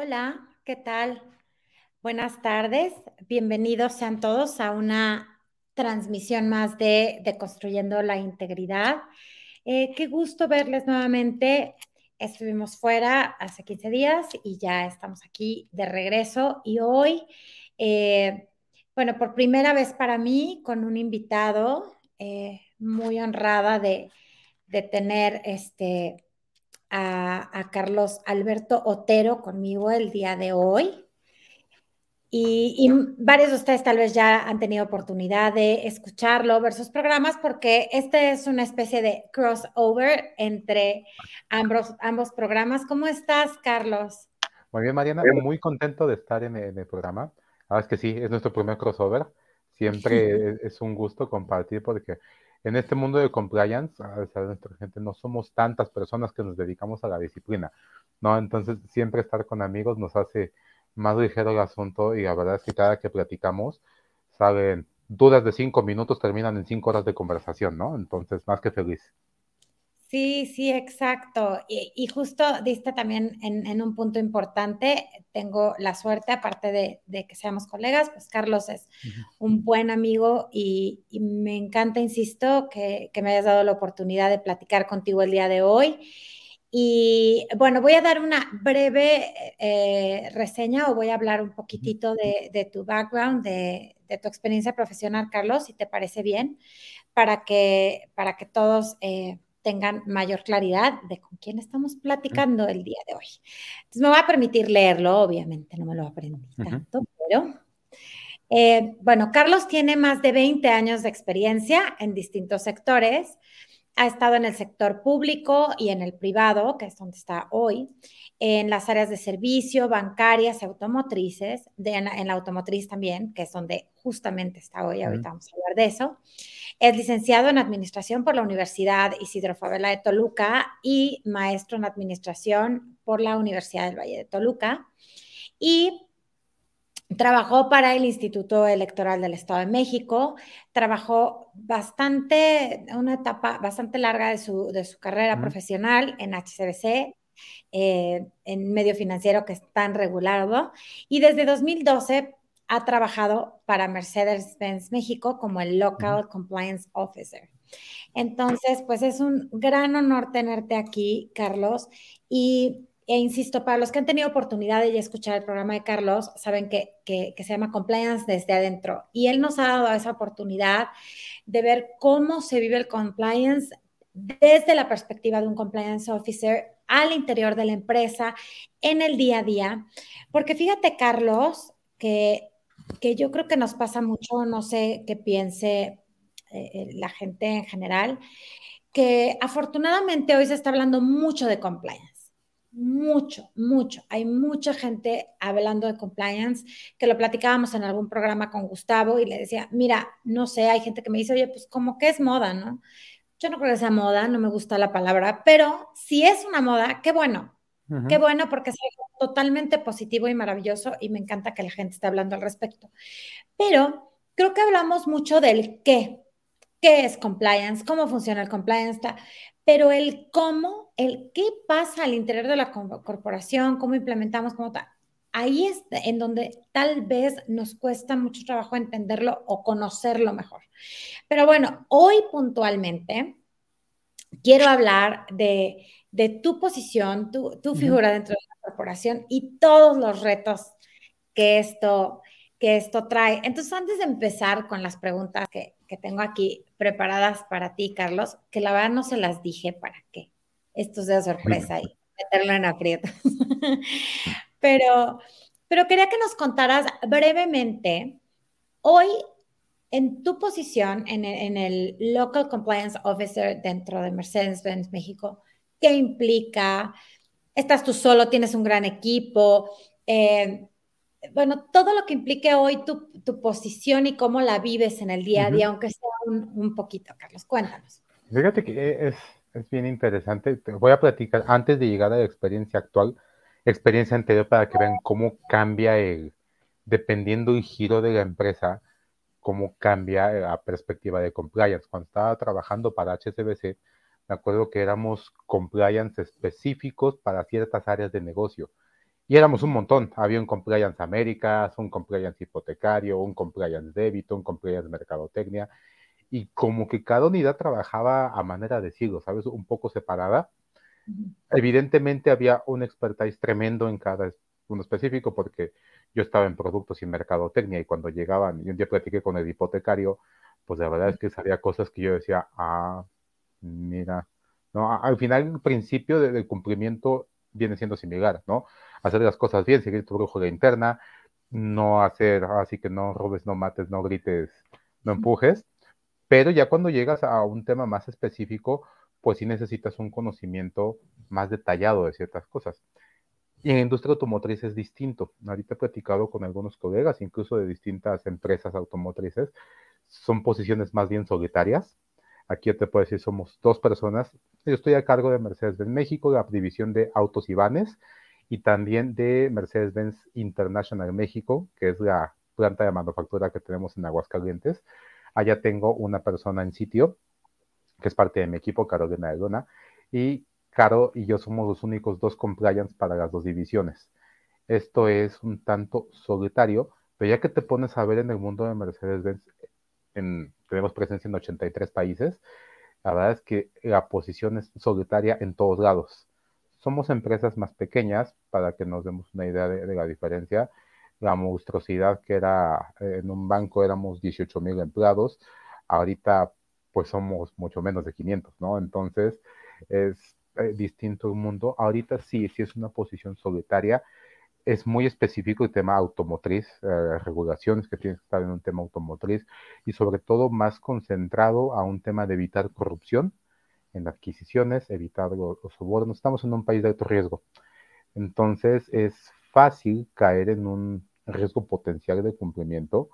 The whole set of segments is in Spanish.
Hola, ¿qué tal? Buenas tardes, bienvenidos sean todos a una transmisión más de, Construyendo la Integridad. Eh, qué gusto verles nuevamente. Estuvimos fuera hace 15 días y ya estamos aquí de regreso y hoy, eh, bueno, por primera vez para mí con un invitado, eh, muy honrada de, de tener este a, Carlos Alberto Otero conmigo el día de hoy. Y, varios de ustedes tal vez ya han tenido oportunidad de escucharlo, ver sus programas, porque este es una especie de crossover entre ambos, ambos programas. ¿Cómo estás, Carlos? Muy bien, Mariana, muy contento de estar en el, programa. Ah, es que sí, es nuestro primer crossover. Siempre es un gusto compartir porque en este mundo de compliance, a nuestra gente, no somos tantas personas que nos dedicamos a la disciplina, ¿no? Entonces, siempre estar con amigos nos hace más ligero el asunto y la verdad es que cada que platicamos, saben, dudas de cinco minutos terminan en cinco horas de conversación, ¿no? Entonces, más que feliz. Sí, sí, exacto. Y, justo diste también en, un punto importante. Tengo la suerte, aparte de, que seamos colegas, pues Carlos es un buen amigo y, me encanta, insisto, que, me hayas dado la oportunidad de platicar contigo el día de hoy. Y bueno, voy a dar una breve eh, reseña o voy a hablar un poquitito de, tu background, de, tu experiencia profesional, Carlos, si te parece bien, para que, para que todos... Eh, tengan mayor claridad de con quién estamos platicando el día de hoy. Entonces me voy a permitir leerlo, obviamente no me lo aprendí tanto, pero eh, bueno, Carlos tiene más de 20 años de experiencia en distintos sectores. Ha estado en el sector público y en el privado, que es donde está hoy, en las áreas de servicio, bancarias automotrices, en, la, automotriz también, que es donde justamente está hoy, ahorita vamos a hablar de eso. Es licenciado en Administración por la Universidad Isidro Fabela de Toluca y maestro en Administración por la Universidad del Valle de Toluca. Y Trabajó para el Instituto Electoral del Estado de México, trabajó bastante, una etapa bastante larga de su, carrera profesional en HCBC, eh, en medio financiero que es tan regulado, y desde 2012 ha trabajado para Mercedes-Benz México como el Local Compliance Officer. Entonces, pues es un gran honor tenerte aquí, Carlos, y e insisto, para los que han tenido oportunidad de ya escuchar el programa de Carlos, saben que, que, se llama Compliance desde adentro. Y él nos ha dado esa oportunidad de ver cómo se vive el compliance desde la perspectiva de un compliance officer al interior de la empresa, en el día a día. Porque fíjate, Carlos, que, que yo creo que nos pasa mucho, no sé qué piense eh, la gente en general, que afortunadamente hoy se está hablando mucho de compliance mucho, mucho. Hay mucha gente hablando de compliance, que lo platicábamos en algún programa con Gustavo y le decía, mira, no sé, hay gente que me dice, oye, pues como que es moda, ¿no? Yo no creo que sea moda, no me gusta la palabra, pero si es una moda, qué bueno. Qué bueno porque es algo totalmente positivo y maravilloso y me encanta que la gente esté hablando al respecto. Pero creo que hablamos mucho del qué. ¿Qué es compliance? ¿Cómo funciona el compliance? Pero el cómo el qué pasa al interior de la corporación, cómo implementamos, cómo tal. Ahí es en donde tal vez nos cuesta mucho trabajo entenderlo o conocerlo mejor. Pero bueno, hoy puntualmente quiero hablar de, tu posición, tu, figura dentro de la corporación y todos los retos que esto, que esto trae. Entonces, antes de empezar con las preguntas que, que tengo aquí preparadas para ti, Carlos, que la verdad no se las dije para qué esto sea sorpresa y meterlo en aprietos. pero, pero quería que nos contaras brevemente, hoy en tu posición en el, Local Compliance Officer dentro de Mercedes-Benz México, ¿qué implica? ¿Estás tú solo? ¿Tienes un gran equipo? Eh, bueno, todo lo que implique hoy tu, posición y cómo la vives en el día a día, aunque sea un, un, poquito, Carlos, cuéntanos. Fíjate que es, es bien interesante. Te voy a platicar antes de llegar a la experiencia actual, experiencia anterior para que vean cómo cambia el, dependiendo el giro de la empresa, cómo cambia la perspectiva de compliance. Cuando estaba trabajando para HSBC, me acuerdo que éramos compliance específicos para ciertas áreas de negocio. Y éramos un montón. Había un compliance Américas, un compliance hipotecario, un compliance débito, un compliance mercadotecnia. Y como que cada unidad trabajaba a manera de siglo, ¿sabes? Un poco separada. Evidentemente había un expertise tremendo en cada uno específico porque yo estaba en productos y mercadotecnia y cuando llegaban, y un día platiqué con el hipotecario, pues la verdad es que sabía cosas que yo decía, ah, mira, ¿no? Al final, el principio del cumplimiento viene siendo similar, ¿no? Hacer las cosas bien, seguir tu brújula interna, no hacer, así que no robes, no mates, no grites, no empujes, pero ya cuando llegas a un tema más específico, pues sí necesitas un conocimiento más detallado de ciertas cosas. Y en la industria automotriz es distinto. Ahorita he platicado con algunos colegas, incluso de distintas empresas automotrices. Son posiciones más bien solitarias. Aquí te puedo decir, somos dos personas. Yo estoy a cargo de Mercedes-Benz México, la división de autos y vanes, y también de Mercedes-Benz International México, que es la planta de manufactura que tenemos en Aguascalientes. Allá tengo una persona en sitio, que es parte de mi equipo, Carolina de Luna, y Caro y yo somos los únicos dos compliance para las dos divisiones. Esto es un tanto solitario, pero ya que te pones a ver en el mundo de Mercedes-Benz, tenemos presencia en 83 países, la verdad es que la posición es solitaria en todos lados. Somos empresas más pequeñas, para que nos demos una idea de, la diferencia. La monstruosidad que era en un banco éramos 18 mil empleados, ahorita pues somos mucho menos de 500, ¿no? Entonces es eh, distinto el mundo. Ahorita sí, sí es una posición solitaria. Es muy específico el tema automotriz, eh, regulaciones que tienen que estar en un tema automotriz y sobre todo más concentrado a un tema de evitar corrupción en adquisiciones, evitar los, los sobornos. Estamos en un país de alto riesgo. Entonces es fácil caer en un riesgo potencial de cumplimiento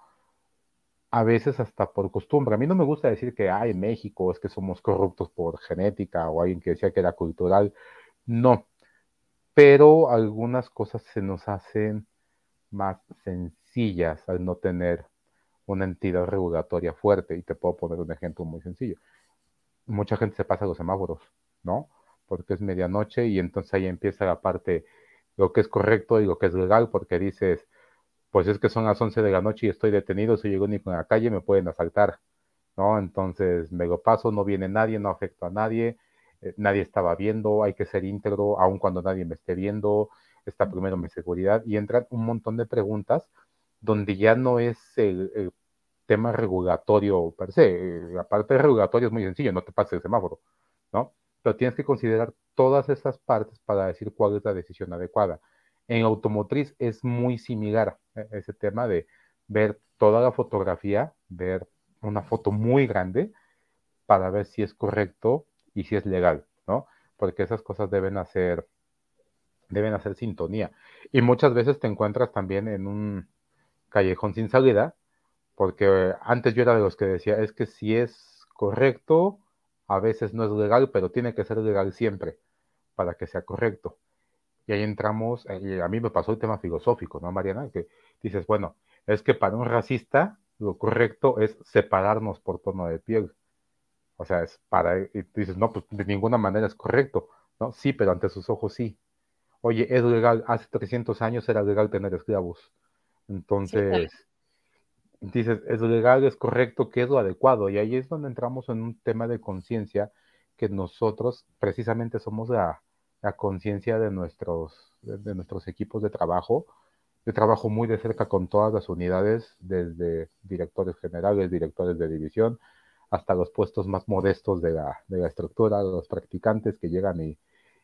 a veces hasta por costumbre. A mí no me gusta decir que hay en México es que somos corruptos por genética o alguien que decía que era cultural. No, pero algunas cosas se nos hacen más sencillas al no tener una entidad regulatoria fuerte. Y te puedo poner un ejemplo muy sencillo. Mucha gente se pasa los semáforos, ¿no? Porque es medianoche y entonces ahí empieza la parte, lo que es correcto y lo que es legal, porque dices, pues es que son las 11 de la noche y estoy detenido, soy el único en la calle, me pueden asaltar, ¿no? Entonces me lo paso, no viene nadie, no afecto a nadie, nadie estaba viendo, hay que ser íntegro, aun cuando nadie me esté viendo, está primero mi seguridad, y entran un montón de preguntas donde ya no es el, tema regulatorio per se, eh, la parte regulatoria es muy sencilla, no te pases el semáforo, ¿no? Pero tienes que considerar todas esas partes para decir cuál es la decisión adecuada. En automotriz es muy similar e, ese tema de ver toda la fotografía, ver una foto muy grande para ver si es correcto y si es legal, ¿no? Porque esas cosas deben hacer, deben hacer sintonía. Y muchas veces te encuentras también en un callejón sin salida, porque antes yo era de los que decía, es que si es correcto, a veces no es legal, pero tiene que ser legal siempre para que sea correcto. Y ahí entramos, a mí me pasó el tema filosófico, ¿no, Mariana? Que dices, bueno, es que para un racista lo correcto es separarnos por tono de piel. O sea, es para, y dices, no, pues de ninguna manera es correcto, ¿no? Sí, pero ante sus ojos sí. Oye, es legal, hace 300 años era legal tener esclavos. Entonces, dices, es legal, es correcto, ¿qué es lo adecuado? Y ahí es donde entramos en un tema de conciencia que nosotros precisamente somos la, la conciencia de nuestros, de, nuestros equipos de trabajo. Yo trabajo muy de cerca con todas las unidades, desde directores generales, directores de división, hasta los puestos más modestos de la, de la estructura, los practicantes que llegan y,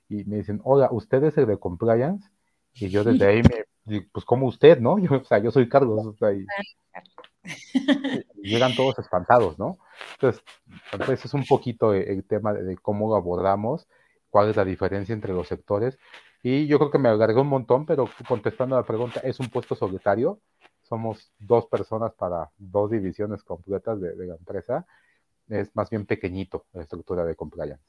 y, me dicen, hola, ¿usted es el de compliance? Y yo desde ahí me, pues como usted, ¿no? Yo, o sea, yo soy Carlos. O sea, y, llegan todos espantados, ¿no? Entonces, entonces es un poquito el, tema de, de, cómo lo abordamos cuál es la diferencia entre los sectores. Y yo creo que me alargué un montón, pero contestando a la pregunta, es un puesto solitario. Somos dos personas para dos divisiones completas de, de la empresa. Es más bien pequeñito la estructura de compliance.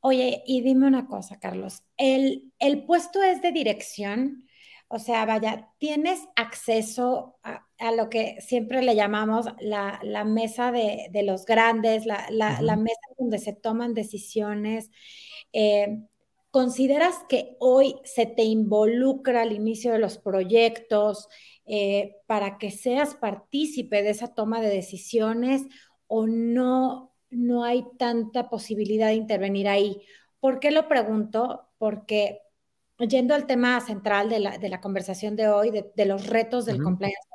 Oye, y dime una cosa, Carlos. ¿El, el puesto es de dirección? O sea, vaya, tienes acceso a, a lo que siempre le llamamos la, la mesa de, de, los grandes, la, la, uh -huh. la, mesa donde se toman decisiones. Eh, ¿consideras que hoy se te involucra al inicio de los proyectos eh, para que seas partícipe de esa toma de decisiones o no, no hay tanta posibilidad de intervenir ahí? ¿Por qué lo pregunto? Porque yendo al tema central de la, de la conversación de hoy, de, de los retos del uh -huh. compliance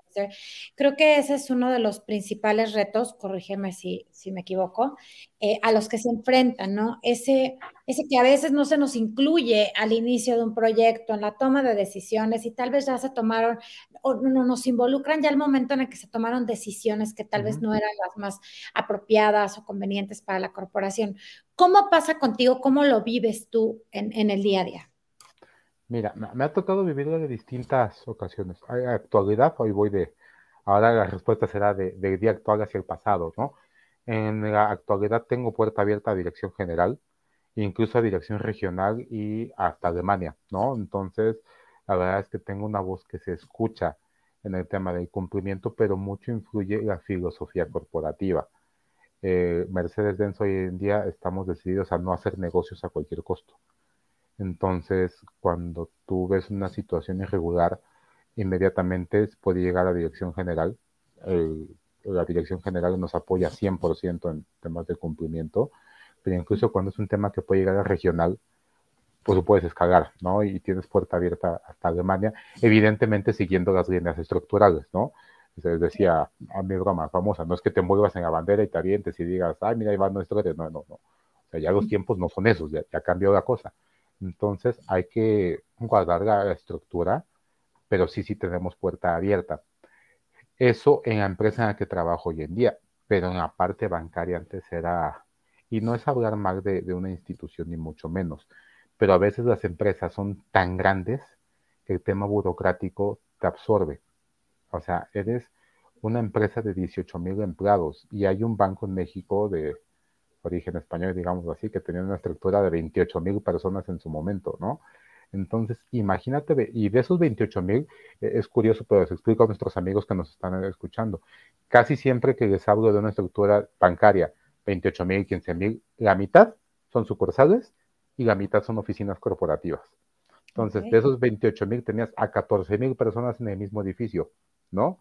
Creo que ese es uno de los principales retos, corrígeme si, si me equivoco, eh, a los que se enfrentan, ¿no? Ese, ese que a veces no se nos incluye al inicio de un proyecto, en la toma de decisiones y tal vez ya se tomaron, o no nos involucran ya el momento en el que se tomaron decisiones que tal uh -huh. vez no eran las más apropiadas o convenientes para la corporación. ¿Cómo pasa contigo? ¿Cómo lo vives tú en, en el día a día? Mira, me ha tocado vivirlo de distintas ocasiones. Actualidad, hoy voy de, ahora la respuesta será de, del día actual hacia el pasado, ¿no? En la actualidad tengo puerta abierta a dirección general, incluso a dirección regional y hasta Alemania, ¿no? Entonces, la verdad es que tengo una voz que se escucha en el tema del cumplimiento, pero mucho influye la filosofía corporativa. Eh, Mercedes-Benz hoy en día estamos decididos a no hacer negocios a cualquier costo. Entonces, cuando tú ves una situación irregular, inmediatamente puede llegar a la dirección general. La dirección general nos apoya 100% en temas de cumplimiento, pero incluso cuando es un tema que puede llegar a regional, pues puedes escalar, ¿no? Y tienes puerta abierta hasta Alemania, evidentemente siguiendo las líneas estructurales, ¿no? Se decía a mi broma famosa, no es que te muevas en la bandera y te avientes y digas, ay, mira, ahí va nuestro, no, no, no. O sea, ya los tiempos no son esos, ya, ya cambió la cosa. Entonces hay que guardar la estructura, pero sí, sí tenemos puerta abierta. Eso en la empresa en la que trabajo hoy en día, pero en la parte bancaria antes era, y no es hablar mal de, de una institución ni mucho menos, pero a veces las empresas son tan grandes que el tema burocrático te absorbe. O sea, eres una empresa de 18 mil empleados y hay un banco en México de origen español, digamos así, que tenía una estructura de 28 mil personas en su momento, ¿no? Entonces, imagínate, y de esos 28 mil, eh, es curioso, pero les explico a nuestros amigos que nos están escuchando, casi siempre que les hablo de una estructura bancaria, 28 mil, 15 mil, la mitad son sucursales y la mitad son oficinas corporativas. Entonces, okay. de esos 28 mil tenías a 14 mil personas en el mismo edificio, ¿no?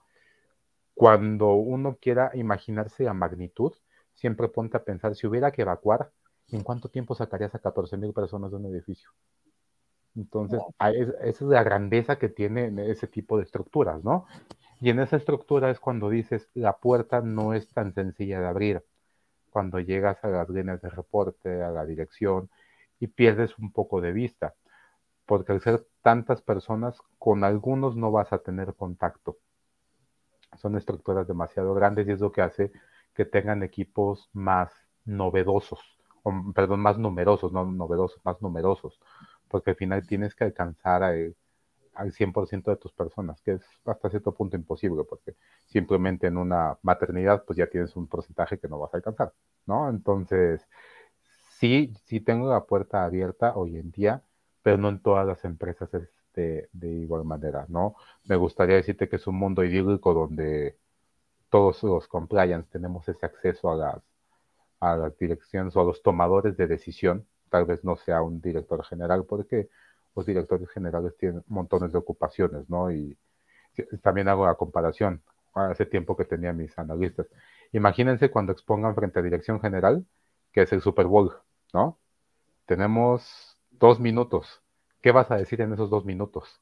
Cuando uno quiera imaginarse la magnitud, siempre ponte a pensar, si hubiera que evacuar, ¿en cuánto tiempo sacarías a 14 mil personas de un edificio? Entonces, esa es la grandeza que tiene ese tipo de estructuras, ¿no? Y en esa estructura es cuando dices, la puerta no es tan sencilla de abrir. Cuando llegas a las líneas de reporte, a la dirección, y pierdes un poco de vista. Porque al ser tantas personas, con algunos no vas a tener contacto. Son estructuras demasiado grandes y es lo que hace que tengan equipos más novedosos, perdón, más numerosos, no novedosos, más numerosos, porque al final tienes que alcanzar a, al 100% de tus personas, que es hasta cierto punto imposible, porque simplemente en una maternidad pues ya tienes un porcentaje que no vas a alcanzar, ¿no? Entonces, sí, sí tengo la puerta abierta hoy en día, pero no en todas las empresas es de, de igual manera, ¿no? Me gustaría decirte que es un mundo idílico donde todos los compliance tenemos ese acceso a las, a las direcciones o a los tomadores de decisión. Tal vez no sea un director general porque los directores generales tienen montones de ocupaciones, ¿no? Y también hago la comparación. Hace tiempo que tenía mis analistas. Imagínense cuando expongan frente a dirección general, que es el Super Bowl, ¿no? Tenemos dos minutos. ¿Qué vas a decir en esos dos minutos?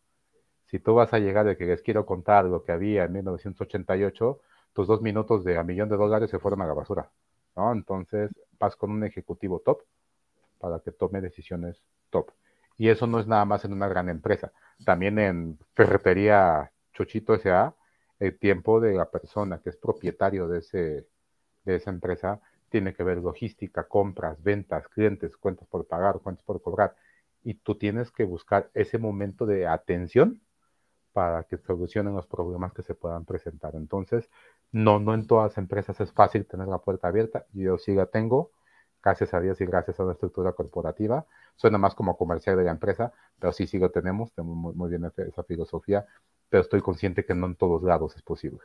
Si tú vas a llegar de que les quiero contar lo que había en 1988, tus dos minutos de a millón de dólares se fueron a la basura, ¿no? Entonces vas con un ejecutivo top para que tome decisiones top. Y eso no es nada más en una gran empresa. También en Ferretería Chuchito S.A., el tiempo de la persona que es propietario de, ese, de esa empresa tiene que ver logística, compras, ventas, clientes, cuentas por pagar, cuentas por cobrar. Y tú tienes que buscar ese momento de atención para que solucionen los problemas que se puedan presentar. Entonces, no, no en todas las empresas es fácil tener la puerta abierta. Yo sí la tengo, gracias a Dios y gracias a la estructura corporativa. Suena más como comercial de la empresa, pero sí, sí lo tenemos, tenemos muy, muy bien esa filosofía, pero estoy consciente que no en todos lados es posible.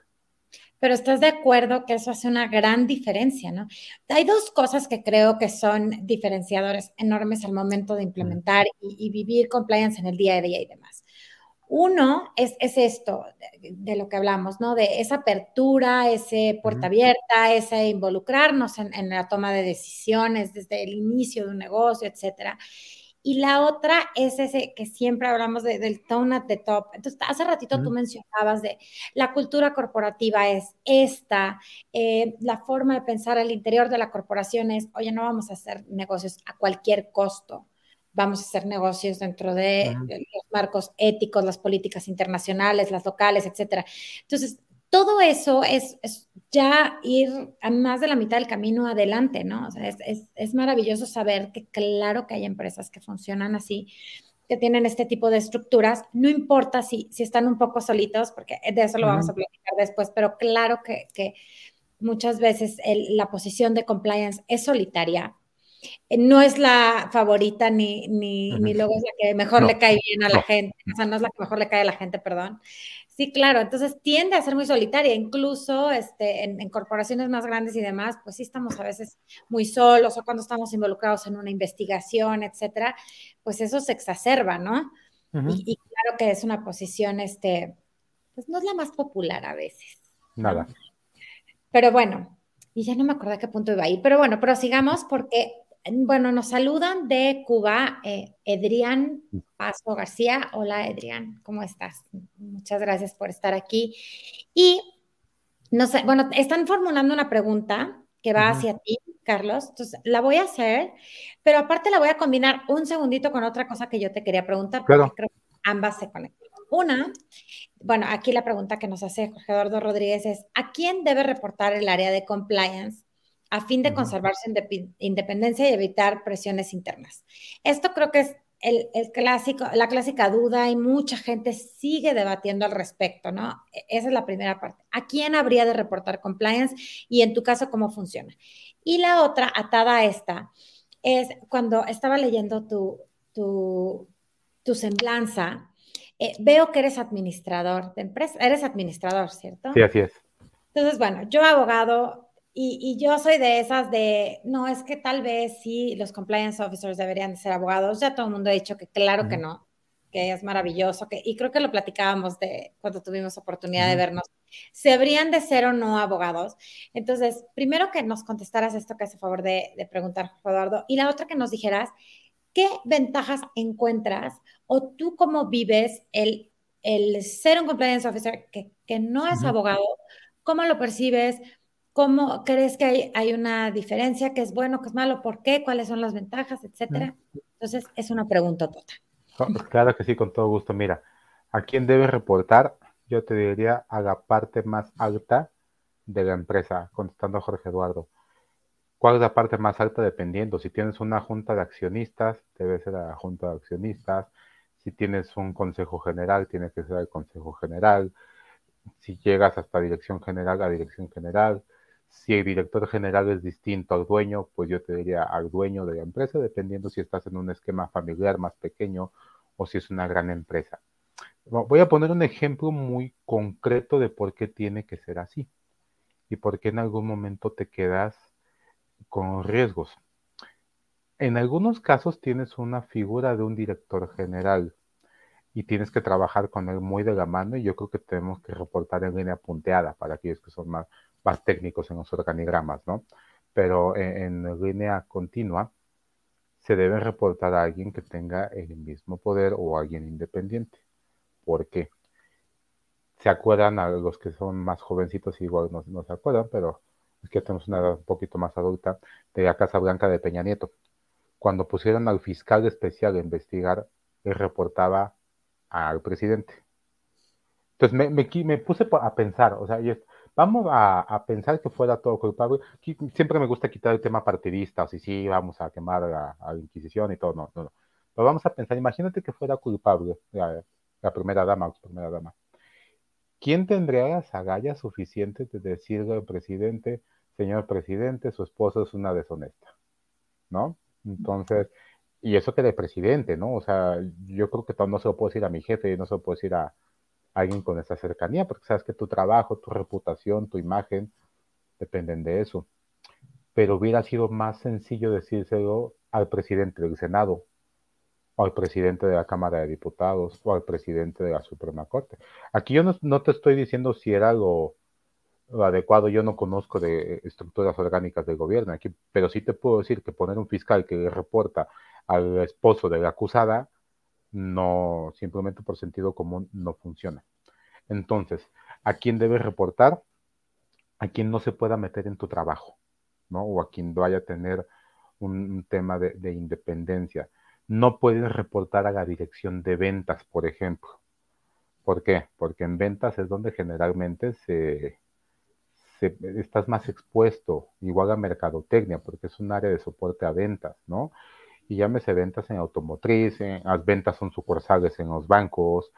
Pero estás de acuerdo que eso hace una gran diferencia, ¿no? Hay dos cosas que creo que son diferenciadores enormes al momento de implementar y, vivir compliance en el día a día y demás. Uno es, esto de, lo que hablamos, ¿no? De esa apertura, ese puerta abierta, ese involucrarnos en, en, la toma de decisiones desde el inicio de un negocio, etcétera. Y la otra es ese que siempre hablamos del tone at the top. Entonces, hace ratito tú mencionabas de la cultura corporativa es esta, eh, la forma de pensar al interior de la corporación es, oye, no vamos a hacer negocios a cualquier costo vamos a hacer negocios dentro de los marcos éticos, las políticas internacionales, las locales, etcétera. Entonces, todo eso es, ya ir a más de la mitad del camino adelante, ¿no? O sea, es, maravilloso saber que claro que hay empresas que funcionan así, que tienen este tipo de estructuras, no importa si, si están un poco solitos, porque de eso lo vamos a platicar después, pero claro que, muchas veces la posición de compliance es solitaria, no es la favorita ni, ni, ni luego es la que mejor le cae bien a la gente, o sea, no es la que mejor le cae a la gente, perdón. Sí, claro, entonces tiende a ser muy solitaria, incluso este, en, corporaciones más grandes y demás, pues sí estamos a veces muy solos o cuando estamos involucrados en una investigación, etcétera, pues eso se exacerba, ¿no? y, claro que es una posición, este, pues no es la más popular a veces. Nada. Pero bueno, y ya no me acuerdo a qué punto iba ahí, pero bueno, prosigamos porque bueno, nos saludan de Cuba, eh, Edrián Paso García. Hola, Edrián, ¿cómo estás? Muchas gracias por estar aquí. Y, no sé, bueno, están formulando una pregunta que va hacia ti, Carlos. Entonces, la voy a hacer, pero aparte la voy a combinar un segundito con otra cosa que yo te quería preguntar, porque creo que ambas se conectan. Una, bueno, aquí la pregunta que nos hace Jorge Eduardo Rodríguez es, ¿a quién debe reportar el área de compliance a fin de conservar su independencia y evitar presiones internas. Esto creo que es el, clásico, la clásica duda y mucha gente sigue debatiendo al respecto, ¿no? E, esa es la primera parte. ¿A quién habría de reportar compliance y en tu caso cómo funciona? Y la otra, atada a esta, es cuando estaba leyendo tu, tu, tu semblanza, eh, veo que eres administrador de empresa, eres administrador, ¿cierto? Sí, así es. Entonces, bueno, yo abogado, y, yo soy de esas de, no, es que tal vez sí, los compliance officers deberían de ser abogados. Ya todo el mundo ha dicho que claro que no, que es maravilloso, que, y creo que lo platicábamos de cuando tuvimos oportunidad de vernos. ¿Se habrían de ser o no abogados? Entonces, primero que nos contestaras esto que hace favor de, de preguntar, Eduardo, y la otra que nos dijeras, ¿qué ventajas encuentras o tú cómo vives el, el ser un compliance officer que, que no es abogado? ¿Cómo lo percibes? ¿Cómo crees que hay, una diferencia? ¿Qué es bueno, qué es malo? ¿Por qué? ¿Cuáles son las ventajas? Etcétera. Entonces, es una pregunta total. Pues claro que sí, con todo gusto. Mira, ¿a quién debe reportar? Yo te diría a la parte más alta de la empresa, contestando a Jorge Eduardo. ¿Cuál es la parte más alta? Dependiendo. Si tienes una junta de accionistas, debe ser la junta de accionistas. Si tienes un consejo general, tiene que ser el consejo general. Si llegas hasta dirección general, la dirección general si el director general es distinto al dueño, pues yo te diría al dueño de la empresa, dependiendo si estás en un esquema familiar más pequeño o si es una gran empresa. Voy a poner un ejemplo muy concreto de por qué tiene que ser así y por qué en algún momento te quedas con riesgos. En algunos casos tienes una figura de un director general y tienes que trabajar con él muy de la mano y yo creo que tenemos que reportar en línea punteada para aquellos que son más, más técnicos en los organigramas, ¿no? Pero en, línea continua se debe reportar a alguien que tenga el mismo poder o alguien independiente. ¿Por qué? Se acuerdan a los que son más jovencitos, igual no, se acuerdan, pero es que tenemos una edad un poquito más adulta, de la Casa Blanca de Peña Nieto. Cuando pusieron al fiscal especial a investigar, él reportaba al presidente. Entonces me, me, me puse a pensar, o sea, vamos a, pensar que fuera todo culpable. Siempre me gusta quitar el tema partidista, o si sí, vamos a quemar a, la Inquisición y todo, no, no, no. Pero vamos a pensar, imagínate que fuera culpable la, primera dama, primera dama. ¿Quién tendría las agallas suficientes de decirle al presidente, señor presidente, su esposa es una deshonesta? ¿No? Entonces, y eso que de presidente, ¿no? O sea, yo creo que no se lo puedo decir a mi jefe, no se lo puedo decir a, alguien con esa cercanía, porque sabes que tu trabajo, tu reputación, tu imagen dependen de eso. Pero hubiera sido más sencillo decírselo al presidente del Senado, o al presidente de la Cámara de Diputados, o al presidente de la Suprema Corte. Aquí yo no, te estoy diciendo si era lo, adecuado, yo no conozco de estructuras orgánicas del gobierno aquí, pero sí te puedo decir que poner un fiscal que le reporta al esposo de la acusada, no, simplemente por sentido común, no funciona. Entonces, ¿a quién debes reportar? A quien no se pueda meter en tu trabajo, ¿no? O a quien vaya a tener un, tema de, independencia. No puedes reportar a la dirección de ventas, por ejemplo. ¿Por qué? Porque en ventas es donde generalmente se, estás más expuesto, igual a mercadotecnia, porque es un área de soporte a ventas, ¿no? Y llámese ventas en automotriz, las ventas son sucursales en los bancos,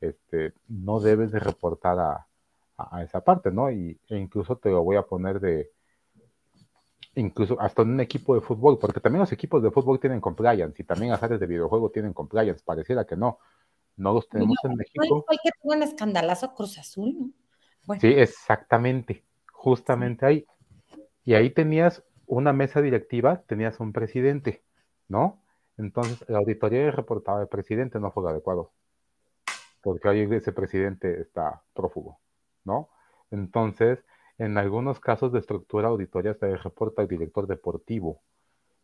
este, no debes de reportar a, esa parte, ¿no? Y, e incluso te lo voy a poner de, incluso hasta en un equipo de fútbol, porque también los equipos de fútbol tienen compliance y también las áreas de videojuego tienen compliance, pareciera que no, no los tenemos en México. Fue que tuvo un escandalazo Cruz Azul, ¿no? Sí, exactamente, justamente ahí. Y ahí tenías una mesa directiva, tenías un presidente ¿no? Entonces, la auditoría reportaba el presidente no fue adecuado, porque ahí ese presidente está prófugo, ¿no? Entonces, en algunos casos de estructura auditoria se reporta el director deportivo,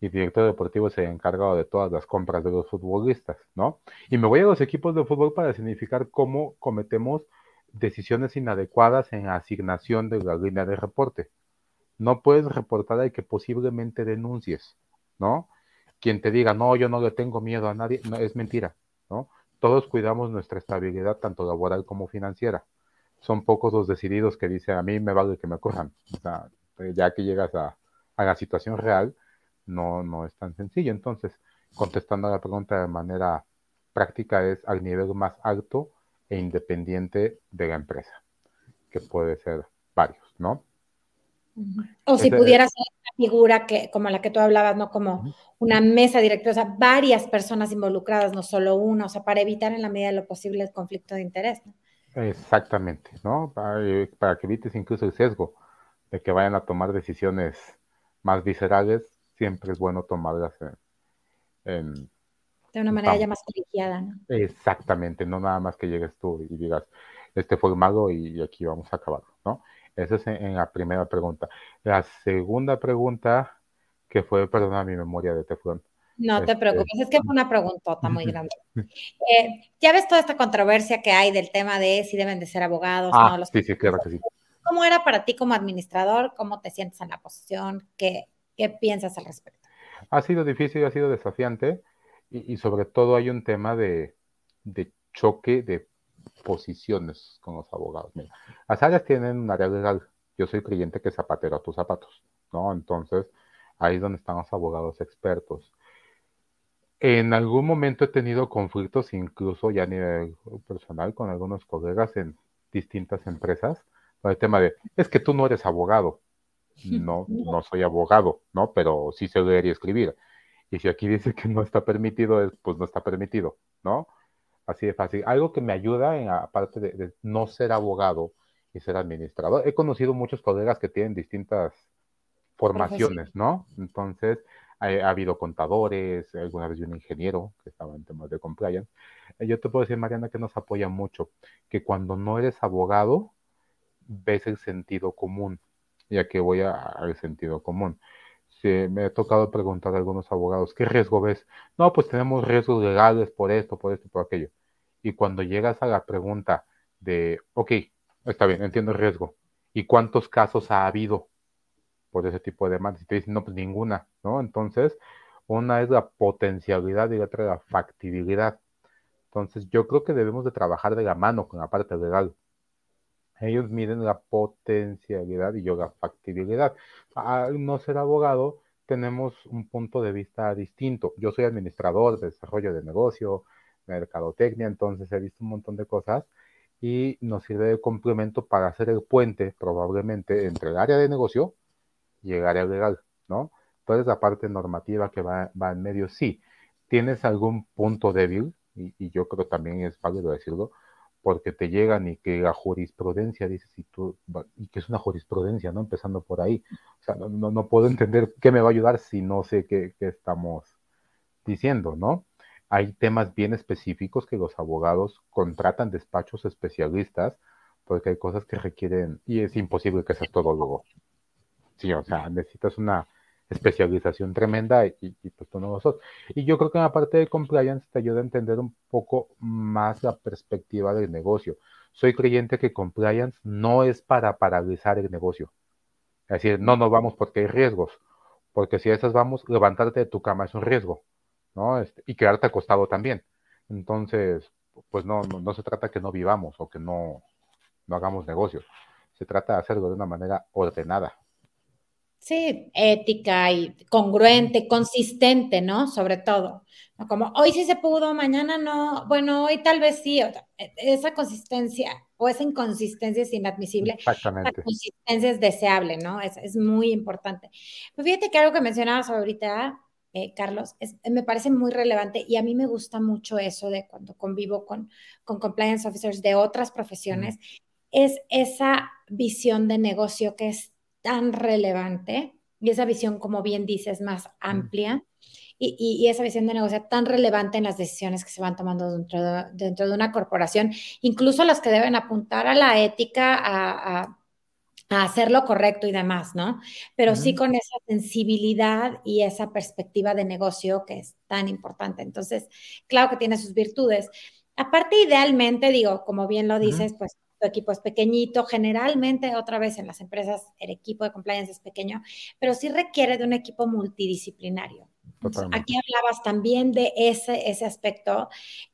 y el director deportivo se ha encargado de todas las compras de los futbolistas, ¿no? Y me voy a los equipos de fútbol para significar cómo cometemos decisiones inadecuadas en asignación de la línea de reporte. No puedes reportar al que posiblemente denuncies, ¿no? Quien te diga, no, yo no le tengo miedo a nadie, no, es mentira, ¿no? Todos cuidamos nuestra estabilidad, tanto laboral como financiera. Son pocos los decididos que dicen, a mí me vale que me corran. O sea, ya que llegas a, la situación real, no, no es tan sencillo. Entonces, contestando a la pregunta de manera práctica, es al nivel más alto e independiente de la empresa, que puede ser varios, ¿no? O si pudiera ser figura que, como la que tú hablabas, ¿no? Como una mesa directiva, o sea, varias personas involucradas, no solo una, o sea, para evitar en la medida de lo posible el conflicto de interés. Exactamente, ¿no? Eh, para, que evites incluso el sesgo de que vayan a tomar decisiones más viscerales, siempre es bueno tomarlas en, de una manera ya más colegiada, ¿no? Exactamente, no nada más que llegues tú y digas, este fue el mago y, aquí vamos a acabarlo, ¿no? Esa es en, la primera pregunta. La segunda pregunta, que fue, perdona mi memoria de teflón. No te este, preocupes, es que fue una preguntota muy grande. Eh, ya ves toda esta controversia que hay del tema de si deben de ser abogados. Ah, ¿no? sí, sí, claro que sí. ¿Cómo era para ti como administrador? ¿Cómo te sientes en la posición? ¿Qué, qué piensas al respecto? Ha sido difícil, ha sido desafiante y, sobre todo hay un tema de, de choque de posiciones con los abogados. Mira, las áreas tienen un área legal. Yo soy creyente que zapatero a tus zapatos, ¿no? Entonces, ahí es donde están los abogados expertos. En algún momento he tenido conflictos, incluso ya a nivel personal, con algunos colegas en distintas empresas, con el tema de, es que tú no eres abogado. No, no soy abogado, ¿no? Pero sí sé leer y escribir. Y si aquí dice que no está permitido, pues no está permitido, ¿no? Así de fácil. Algo que me ayuda, en, aparte de, no ser abogado y ser administrador. He conocido muchos colegas que tienen distintas formaciones, ¿no? Entonces, ha, habido contadores, alguna vez un ingeniero que estaba en temas de compliance. Eh, yo te puedo decir, Mariana, que nos apoya mucho, que cuando no eres abogado, ves el sentido común. Ya que voy al sentido común. Si me ha tocado preguntar a algunos abogados, ¿qué riesgo ves? No, pues tenemos riesgos legales por esto, por esto, por aquello. Y cuando llegas a la pregunta de, ok, está bien, entiendo el riesgo. ¿Y cuántos casos ha habido por ese tipo de demandas? Y te dicen, no, pues ninguna, ¿no? Entonces, una es la potencialidad y la otra la factibilidad. Entonces, yo creo que debemos de trabajar de la mano con la parte legal. Ellos miden la potencialidad y yo la factibilidad. Al no ser abogado, tenemos un punto de vista distinto. Yo soy administrador de desarrollo de negocio, mercadotecnia, entonces he visto un montón de cosas y nos sirve de complemento para hacer el puente probablemente entre el área de negocio y el área legal, ¿no? Entonces la parte normativa que va, va en medio, sí, tienes algún punto débil, y, yo creo también es válido decirlo, porque te llegan y que la jurisprudencia, dices, y tú, y que es una jurisprudencia, ¿no? Empezando por ahí. O sea, no, no, puedo entender qué me va a ayudar si no sé qué, qué estamos diciendo, ¿no? Hay temas bien específicos que los abogados contratan despachos especialistas porque hay cosas que requieren, y es imposible que seas todo luego. Sí, o sea, necesitas una especialización tremenda y, pues tú no lo sos. Y yo creo que en la parte de compliance te ayuda a entender un poco más la perspectiva del negocio. Soy creyente que compliance no es para paralizar el negocio. Es decir, no nos vamos porque hay riesgos. Porque si a esas vamos, levantarte de tu cama es un riesgo, ¿no? Este, y quedarte acostado también. Entonces, pues no, no, no se trata que no vivamos o que no, no hagamos negocios. Se trata de hacerlo de una manera ordenada. Sí, ética y congruente, consistente, ¿no? Sobre todo. Como hoy sí se pudo, mañana no, bueno, hoy tal vez sí. E, esa consistencia o esa inconsistencia es inadmisible. Exactamente. La consistencia es deseable, ¿no? Es, es muy importante. Pues fíjate que algo que mencionabas ahorita, eh, Carlos, me parece muy relevante y a mí me gusta mucho eso de cuando convivo con, con compliance officers de otras profesiones, es esa visión de negocio que es tan relevante y esa visión, como bien dices, más amplia y, y, esa visión de negocio tan relevante en las decisiones que se van tomando dentro de, dentro de una corporación, incluso las que deben apuntar a la ética, a, a, hacer lo correcto y demás, ¿no? Pero sí con esa sensibilidad y esa perspectiva de negocio que es tan importante. Entonces, claro que tiene sus virtudes. Aparte, idealmente, digo, como bien lo dices, pues tu equipo es pequeñito, generalmente otra vez en las empresas el equipo de compliance es pequeño, pero sí requiere de un equipo multidisciplinario. aquí hablabas también de ese, ese aspecto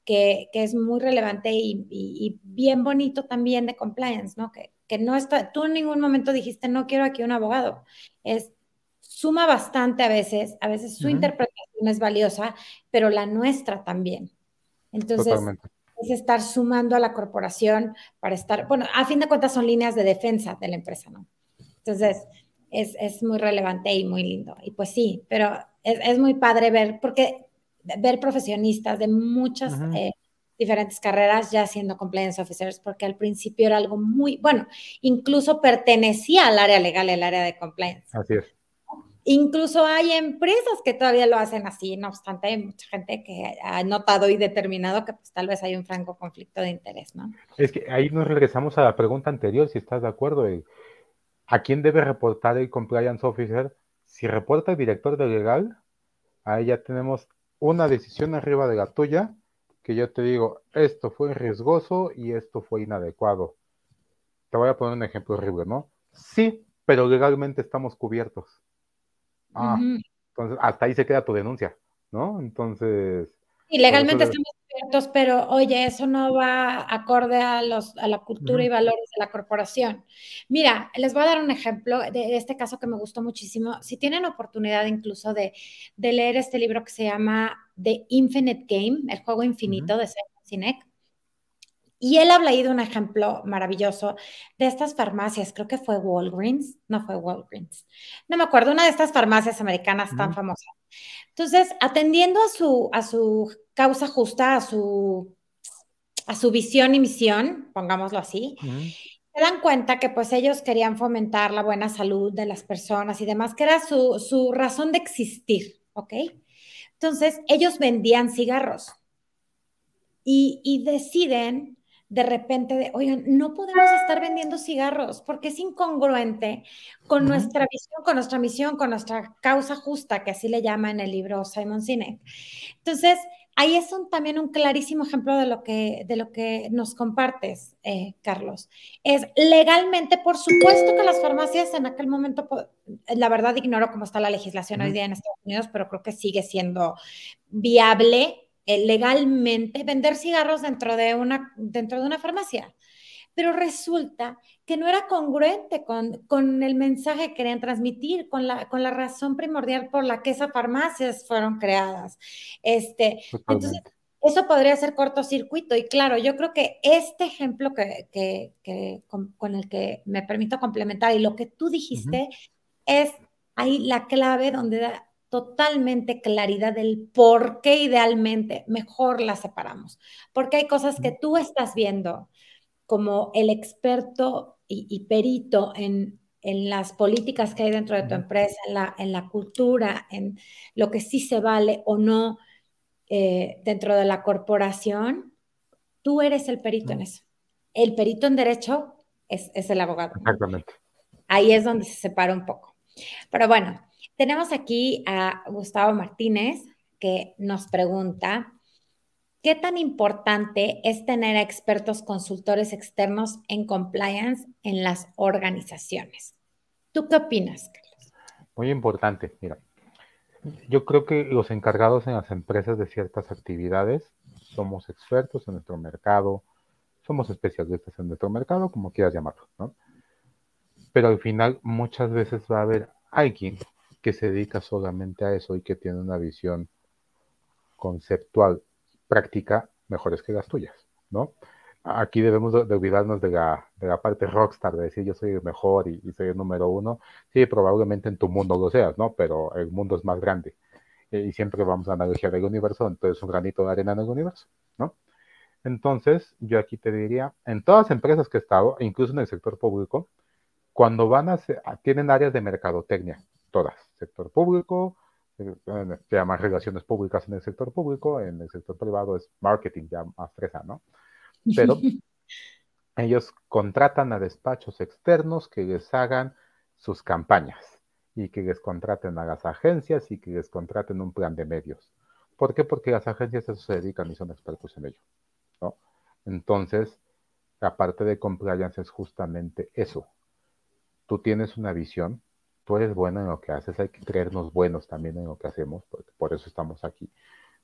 que, que es muy relevante y, y, bien bonito también de compliance, ¿no? Que, que no está, tú en ningún momento dijiste, no quiero aquí un abogado. Es, suma bastante a veces, a veces su interpretación es valiosa, pero la nuestra también. Entonces, Totalmente es estar sumando a la corporación para estar, bueno, a fin de cuentas son líneas de defensa de la empresa, ¿no? Entonces, es, es muy relevante y muy lindo. Y pues sí, pero es, es muy padre ver, porque ver profesionistas de muchas eh, diferentes carreras ya siendo compliance officers, porque al principio era algo muy, bueno, incluso pertenecía al área legal, el área de compliance. Así es. Incluso hay empresas que todavía lo hacen así, no obstante, hay mucha gente que ha notado y determinado que pues tal vez hay un franco conflicto de interés, ¿no? Es que ahí nos regresamos a la pregunta anterior, si estás de acuerdo. ¿A quién debe reportar el compliance officer? Si reporta el director de legal, ahí ya tenemos una decisión arriba de la tuya, que yo te digo, esto fue riesgoso y esto fue inadecuado. Te voy a poner un ejemplo horrible, ¿no? Sí, pero legalmente estamos cubiertos. Ah, entonces hasta ahí se queda tu denuncia, ¿no? Entonces. Y legalmente estamos cubiertos, pero oye, eso no va acorde a, los, a la cultura y valores de la corporación. Mira, les voy a dar un ejemplo de este caso que me gustó muchísimo. Si tienen oportunidad incluso de, de leer este libro que se llama The Infinite Game, el juego infinito de Simon Sinek, y él habla ahí de un ejemplo maravilloso de estas farmacias, creo que fue Walgreens, no fue Walgreens, no me acuerdo, una de estas farmacias americanas tan famosas. Entonces, atendiendo a su, a su causa justa, a su, a su visión y misión, pongámoslo así, se dan cuenta que pues ellos querían fomentar la buena salud de las personas y demás, que era su, su razón de existir, ¿ok? Entonces, ellos vendían cigarros y, y deciden de repente de, oigan, no podemos estar vendiendo cigarros porque es incongruente con nuestra visión, con nuestra misión, con nuestra causa justa, que así le llama en el libro Simon Sinek. Entonces, ahí es un, también un clarísimo ejemplo de lo que, de lo que nos compartes, eh, Carlos. Es legalmente, por supuesto que las farmacias en aquel momento, la verdad ignoro cómo está la legislación hoy día en Estados Unidos, pero creo que sigue siendo viable legalmente vender cigarros dentro de, una, dentro de una farmacia. Pero resulta que no era congruente con, con el mensaje que querían transmitir, con la, con la razón primordial por la que esas farmacias fueron creadas. Este, entonces, eso podría ser cortocircuito. Y claro, yo creo que este ejemplo que, que, que con, el que me permito complementar y lo que tú dijiste es ahí la clave donde da, totalmente claridad del por qué idealmente mejor las separamos. Porque hay cosas que tú estás viendo como el experto y, perito en, las políticas que hay dentro de tu empresa, en la, en la cultura, en lo que sí se vale o no eh, dentro de la corporación, tú eres el perito en eso. El perito en derecho es, es el abogado. Exactamente. Ahí es donde se separa un poco. Pero bueno, tenemos aquí a Gustavo Martínez que nos pregunta, ¿qué tan importante es tener expertos consultores externos en compliance en las organizaciones? ¿Tú qué opinas, Carlos? Muy importante, mira. Yo creo que los encargados en las empresas de ciertas actividades somos expertos en nuestro mercado, somos especialistas en nuestro mercado, como quieras llamarlo, ¿no? Pero al final muchas veces va a haber alguien que se dedica solamente a eso y que tiene una visión conceptual, práctica, mejores que las tuyas, ¿no? Aquí debemos de, olvidarnos de la, de la, parte rockstar, de decir yo soy el mejor y, soy el número uno. Sí, probablemente en tu mundo lo seas, ¿no? Pero el mundo es más grande. y siempre vamos a analizar el universo, entonces un granito de arena en el universo, ¿no? Entonces, yo aquí te diría, en todas las empresas que he estado, incluso en el sector público, cuando van a, tienen áreas de mercadotecnia, todas, sector público, se llaman relaciones públicas en el sector público, en el sector privado es marketing, ya más fresa, ¿no? Pero ellos contratan a despachos externos que les hagan sus campañas y que les contraten a las agencias y que les contraten un plan de medios. ¿Por qué? Porque las agencias eso se dedican y son expertos en ello, ¿no? Entonces, la parte de compliance es justamente eso. Tú tienes una visión, tú eres bueno en lo que haces, hay que creernos buenos también en lo que hacemos, porque por eso estamos aquí,